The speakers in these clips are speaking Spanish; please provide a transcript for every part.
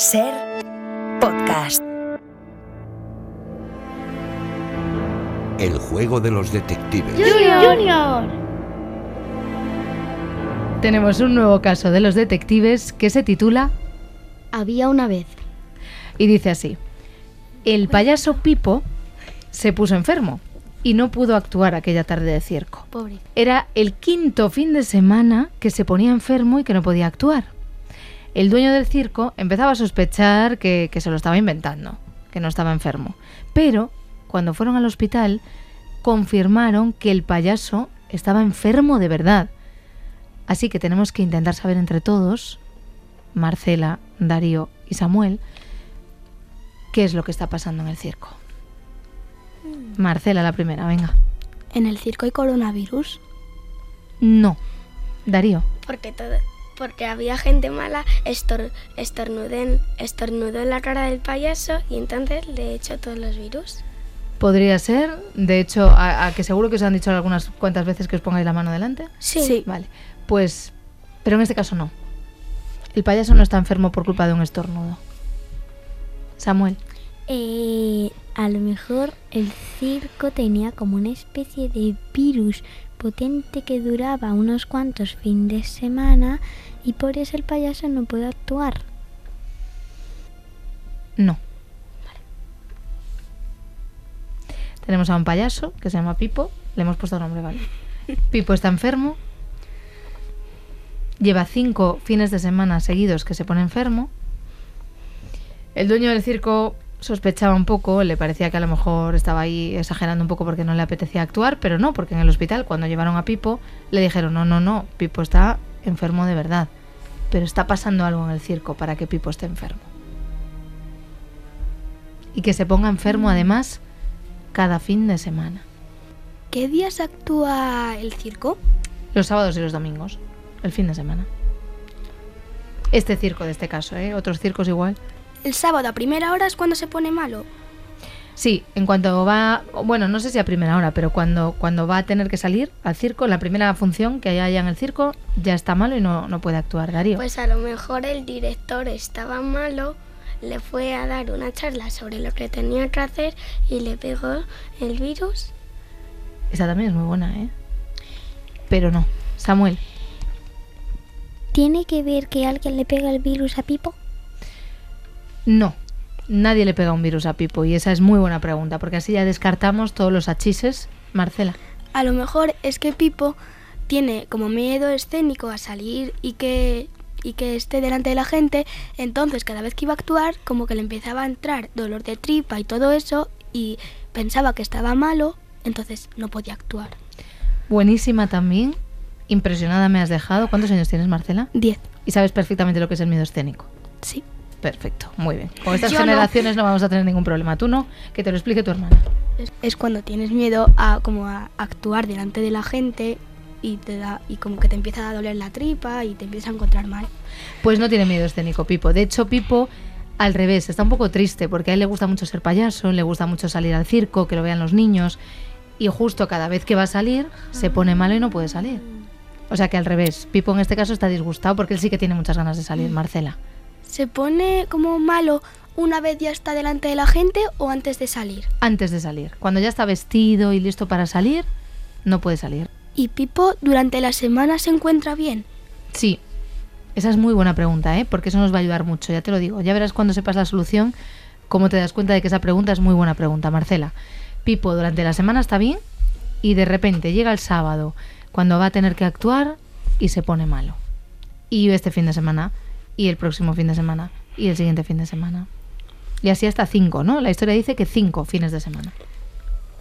Ser podcast. El juego de los detectives. Junior. Tenemos un nuevo caso de los detectives que se titula Había una vez. y dice así. El payaso Pipo se puso enfermo y no pudo actuar aquella tarde de circo. Pobre. Era el quinto fin de semana que se ponía enfermo y que no podía actuar. El dueño del circo empezaba a sospechar que, que se lo estaba inventando, que no estaba enfermo. Pero cuando fueron al hospital, confirmaron que el payaso estaba enfermo de verdad. Así que tenemos que intentar saber entre todos, Marcela, Darío y Samuel, qué es lo que está pasando en el circo. Marcela, la primera, venga. ¿En el circo hay coronavirus? No. Darío. Porque todo, porque había gente mala, estor, estornudó, en, estornudó en la cara del payaso y entonces le echó todos los virus. Podría ser. De hecho, a, a que seguro que os han dicho algunas cuantas veces que os pongáis la mano delante. Sí. Vale. Pues. Pero en este caso no. El payaso no está enfermo por culpa de un estornudo. Samuel. Eh, a lo mejor el circo tenía como una especie de virus potente que duraba unos cuantos fines de semana y por eso el payaso no puede actuar. No. Tenemos a un payaso que se llama Pipo. Le hemos puesto nombre, ¿vale? Pipo está enfermo. Lleva cinco fines de semana seguidos que se pone enfermo. El dueño del circo sospechaba un poco, le parecía que a lo mejor estaba ahí exagerando un poco porque no le apetecía actuar, pero no, porque en el hospital cuando llevaron a Pipo le dijeron, no, no, no, Pipo está enfermo de verdad, pero está pasando algo en el circo para que Pipo esté enfermo. Y que se ponga enfermo además cada fin de semana, ¿Qué días actúa el circo? los sábados y los domingos, el fin de semana. Este circo de este caso, ¿eh? Otros circos igual. El sábado a primera hora es cuando se pone malo. Sí, en cuanto va, bueno, no sé si a primera hora, pero cuando, cuando va a tener que salir al circo, la primera función que haya allá en el circo, ya está malo y no, no puede actuar, Darío. Pues a lo mejor el director estaba malo, le fue a dar una charla sobre lo que tenía que hacer y le pegó el virus. Esa también es muy buena, ¿eh? Pero no. Samuel, ¿Tiene que ver que alguien le pega el virus a Pipo? No. Nadie le pega un virus a Pipo y esa es muy buena pregunta, porque así ya descartamos todos los achises. Marcela, A lo mejor es que Pipo tiene como miedo escénico a salir y que y que esté delante de la gente, entonces cada vez que iba a actuar como que le empezaba a entrar dolor de tripa y todo eso y pensaba que estaba malo, entonces no podía actuar. buenísima también. Impresionada me has dejado. ¿Cuántos años tienes, Marcela? 10. Y sabes perfectamente lo que es el miedo escénico. Sí. Perfecto, muy bien. Con estas Yo generaciones no. vamos a tener ningún problema. Tú no, que te lo explique tu hermana. Es, es cuando tienes miedo a como a actuar delante de la gente y te da y como que te empieza a doler la tripa y te empiezas a encontrar mal. Pues no tiene miedo escénico, Pipo. De hecho, Pipo, al revés, está un poco triste porque a él le gusta mucho ser payaso, le gusta mucho salir al circo, que lo vean los niños. Y justo cada vez que va a salir, se pone malo y no puede salir. O sea que al revés, Pipo en este caso está disgustado porque él sí que tiene muchas ganas de salir, Marcela. ¿Se pone como malo una vez ya está delante de la gente o antes de salir? Antes de salir, cuando ya está vestido y listo para salir, no puede salir. ¿Y Pipo durante la semana se encuentra bien? Sí, esa es muy buena pregunta, ¿eh? porque eso nos va a ayudar mucho, ya te lo digo. Ya verás cuando sepas la solución cómo te das cuenta de que esa pregunta es muy buena pregunta, Marcela. Pipo durante la semana está bien y de repente llega el sábado cuando va a tener que actuar y se pone malo. Y este fin de semana, y el próximo fin de semana, y el siguiente fin de semana. Y así hasta cinco, ¿no? La historia dice que cinco fines de semana.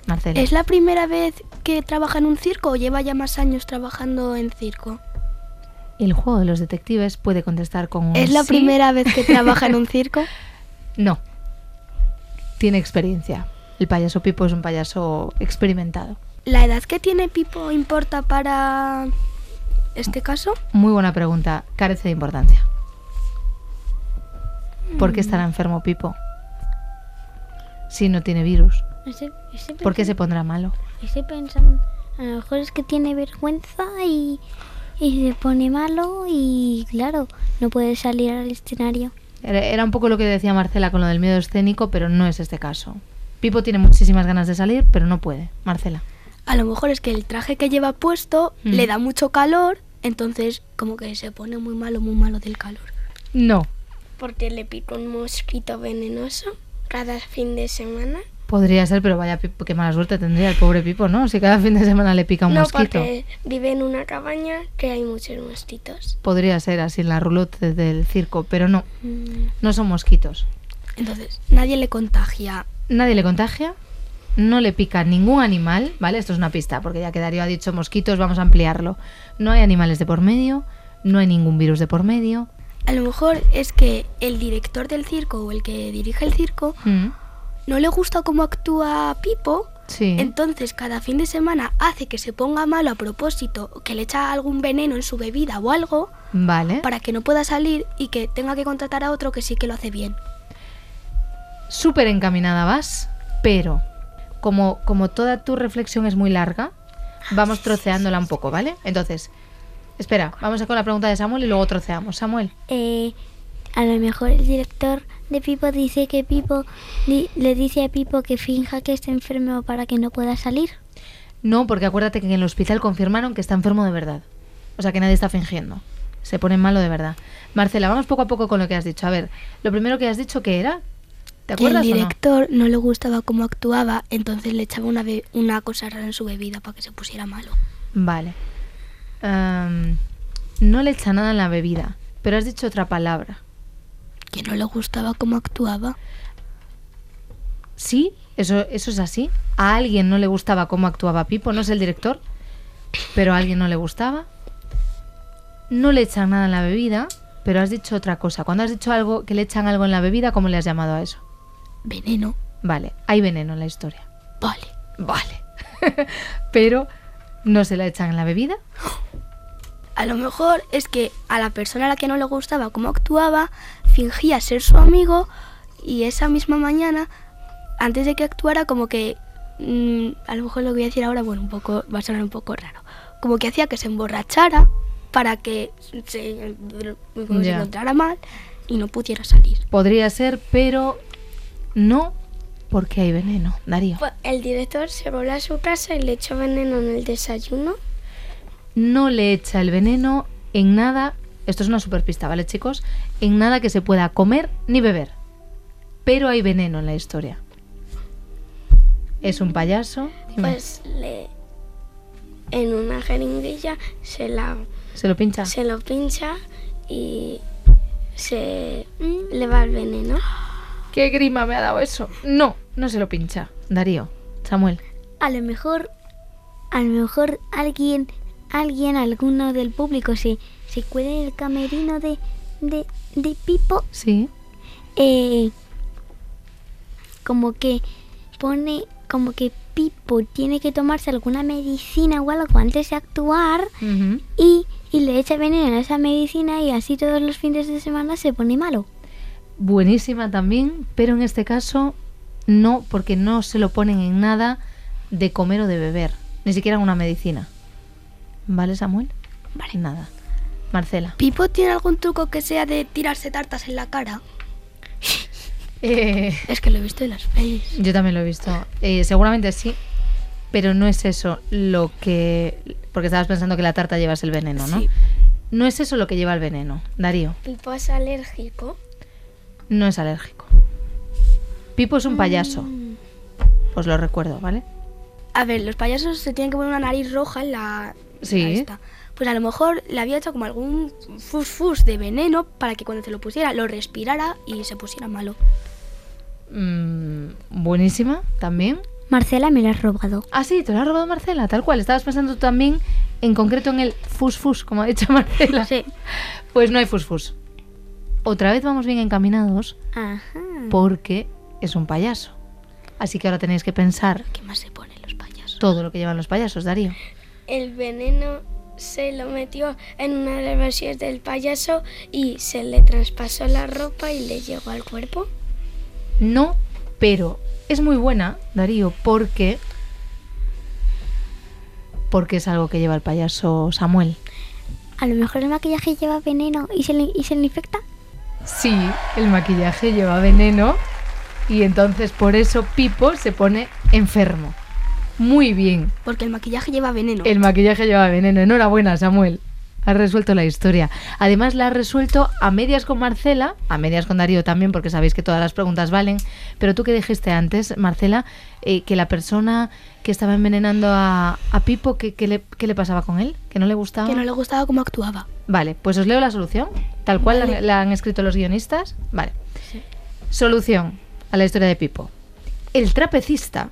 Marcela. ¿Es la primera vez que trabaja en un circo o lleva ya más años trabajando en circo? El juego de los detectives puede contestar con un ¿Es la sí. primera vez que trabaja en un circo? No. Tiene experiencia. El payaso Pipo es un payaso experimentado. ¿La edad que tiene Pipo importa para este caso? Muy buena pregunta. Carece de importancia. ¿Por qué estará enfermo Pipo? Si no tiene virus. ¿Por qué se pondrá malo? Estoy pensando, a lo mejor es que tiene vergüenza y, y se pone malo y claro, no puede salir al escenario. Era era un poco lo que decía Marcela con lo del miedo escénico, pero no es este caso. Pipo tiene muchísimas ganas de salir, pero no puede. Marcela. A lo mejor es que el traje que lleva puesto Mm. le da mucho calor, entonces como que se pone muy malo, muy malo del calor. No. Porque le pica un mosquito venenoso cada fin de semana. Podría ser, pero vaya qué mala suerte tendría el pobre Pipo, ¿no? Si cada fin de semana le pica un no, mosquito. porque vive en una cabaña que hay muchos mosquitos. Podría ser así en la roulotte del circo, pero no, Mm, no son mosquitos. Entonces, nadie le contagia. Nadie le contagia, no le pica ningún animal, ¿vale? Esto es una pista, porque ya que Darío ha dicho mosquitos, vamos a ampliarlo. No hay animales de por medio, no hay ningún virus de por medio. A lo mejor es que el director del circo o el que dirige el circo Mm, no le gusta cómo actúa Pipo, Sí. entonces cada fin de semana hace que se ponga malo a propósito, que le echa algún veneno en su bebida o algo, Vale. para que no pueda salir y que tenga que contratar a otro que sí que lo hace bien. Súper encaminada vas, pero como, como toda tu reflexión es muy larga, vamos troceándola un poco, ¿vale? Entonces, espera, vamos a con la pregunta de Samuel y luego troceamos. Samuel. Eh, a lo mejor el director de Pipo dice que Pipo di- le dice a Pipo que finja que está enfermo para que no pueda salir. No, porque acuérdate que en el hospital confirmaron que está enfermo de verdad. O sea que nadie está fingiendo. Se pone malo de verdad. Marcela, vamos poco a poco con lo que has dicho. A ver, lo primero que has dicho que era. ¿Te Que el acuerdas o no? director no? le gustaba cómo actuaba, entonces le echaba una cosa rara en su bebida para que se pusiera malo. Vale. No le echa nada en la bebida, pero has dicho otra palabra. Que no le gustaba cómo actuaba. Sí, eso, eso es así. A alguien no le gustaba cómo actuaba Pipo, no es el director, pero a alguien no le gustaba. No le echan nada en la bebida, pero has dicho otra cosa. Cuando has dicho algo que le echan algo en la bebida, ¿cómo le has llamado a eso? Veneno. Vale, hay veneno en la historia. Vale. Vale. pero no se la echan en la bebida. A lo mejor es que a la persona a la que no le gustaba cómo actuaba, fingía ser su amigo y esa misma mañana, antes de que actuara, como que... mm, a lo mejor lo que voy a decir ahora, bueno, un poco, va a sonar un poco raro. Como que hacía que se emborrachara para que se, se encontrara mal y no pudiera salir. Podría ser, pero no porque hay veneno. Darío. Pues el director se voló a su casa y le echó veneno en el desayuno. no le echa el veneno en nada, esto es una super pista, ¿vale chicos? En nada que se pueda comer ni beber. Pero hay veneno en la historia. Es un payaso. Dime, Pues le en una jeringuilla se la ¿Se lo pincha? se lo pincha y se le va el veneno. ¿Qué grima me ha dado eso? No, no se lo pincha. Darío, Samuel. A lo mejor, a lo mejor alguien, alguien, alguno del público se, se cuela en el camerino de, de, de Pipo, Sí. eh, como que pone, como que Pipo tiene que tomarse alguna medicina o algo antes de actuar y, y le echa veneno a esa medicina y así todos los fines de semana se pone malo. Buenísima también, pero en este caso no, porque no se lo ponen en nada de comer o de beber, ni siquiera en una medicina. ¿Vale, Samuel? Vale. Nada. Marcela. ¿Pipo tiene algún truco que sea de tirarse tartas en la cara? Eh, Es que lo he visto en las pelis. yo también lo he visto. Eh, seguramente sí, pero no es eso lo que... Porque estabas pensando que la tarta llevas el veneno, ¿no? Sí. No es eso lo que lleva el veneno. Darío, Pipo es alérgico. No es alérgico. Pipo es un payaso. Os lo recuerdo, ¿vale? A ver, los payasos se tienen que poner una nariz roja en la... Sí. la esta. Pues a lo mejor le había hecho como algún fus-fus de veneno para que cuando se lo pusiera lo respirara y se pusiera malo. Mm, buenísima, también. Marcela me lo has robado. Ah, sí, te lo ha robado Marcela, tal cual. Estabas pensando tú también en concreto en el fus-fus, como ha dicho Marcela. Sí. Pues no hay fus-fus. Otra vez vamos bien encaminados Ajá. porque es un payaso. Así que ahora tenéis que pensar ¿Qué más se ponen los payasos? todo lo que llevan los payasos, Darío. El veneno se lo metió en una de las versiones del payaso y se le traspasó la ropa y le llegó al cuerpo. No, pero es muy buena, Darío, porque porque es algo que lleva el payaso Samuel. A lo mejor el maquillaje lleva veneno y se le, y se le infecta. Sí, el maquillaje lleva veneno y entonces por eso Pipo se pone enfermo. Muy bien. Porque el maquillaje lleva veneno. El maquillaje lleva veneno. Enhorabuena, Samuel. Has resuelto la historia. Además, la has resuelto a medias con Marcela, a medias con Darío también, porque sabéis que todas las preguntas valen. Pero tú que dijiste antes, Marcela, eh, que la persona que estaba envenenando a, a Pipo, ¿qué, qué le, qué le pasaba con él? ¿Que no le gustaba? Que no le gustaba cómo actuaba. Vale, pues os leo la solución, tal cual Vale. la, han escrito los guionistas. Vale. Solución a la historia de Pipo. El trapecista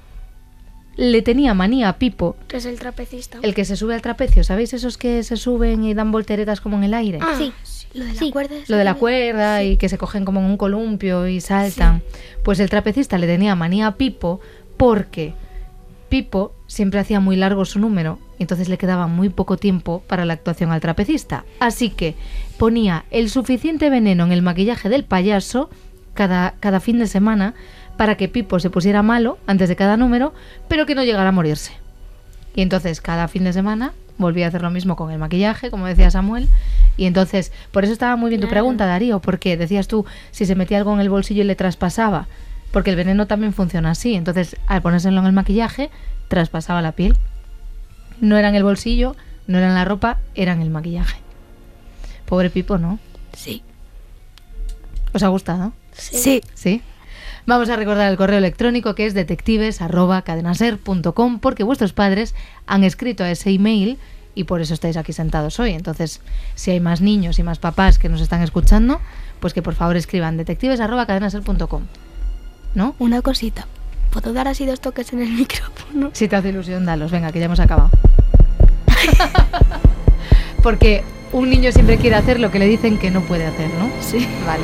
le tenía manía a Pipo, ¿Qué es el trapecista? el que se sube al trapecio, ¿sabéis esos que se suben y dan volteretas como en el aire? Ah, Sí. Lo de la Sí. cuerda. Lo de la que- cuerda y que se cogen como en un columpio y saltan. Pues el trapecista le tenía manía a Pipo porque Pipo siempre hacía muy largo su número y entonces le quedaba muy poco tiempo para la actuación al trapecista. Así que ponía el suficiente veneno en el maquillaje del payaso cada, cada fin de semana para que Pipo se pusiera malo antes de cada número, pero que no llegara a morirse. Y entonces cada fin de semana volvía a hacer lo mismo con el maquillaje, como decía Samuel. Y entonces, por eso estaba muy bien tu pregunta, Darío, porque decías tú si se metía algo en el bolsillo y le traspasaba. Porque el veneno también funciona así. Entonces, al ponérselo en el maquillaje, traspasaba la piel. No era en el bolsillo, no era en la ropa, era en el maquillaje. Pobre Pipo, ¿no? Sí. ¿Os ha gustado? Sí. ¿Sí? Vamos a recordar el correo electrónico que es detectives.cadenaser.com porque vuestros padres han escrito a ese email y por eso estáis aquí sentados hoy. Entonces, si hay más niños y más papás que nos están escuchando, pues que por favor escriban detectives.cadenaser.com. ¿No? Una cosita. ¿Puedo dar así dos toques en el micrófono? Si te hace ilusión, dalos. Venga, que ya hemos acabado. porque un niño siempre quiere hacer lo que le dicen que no puede hacer, ¿no? Sí. Vale.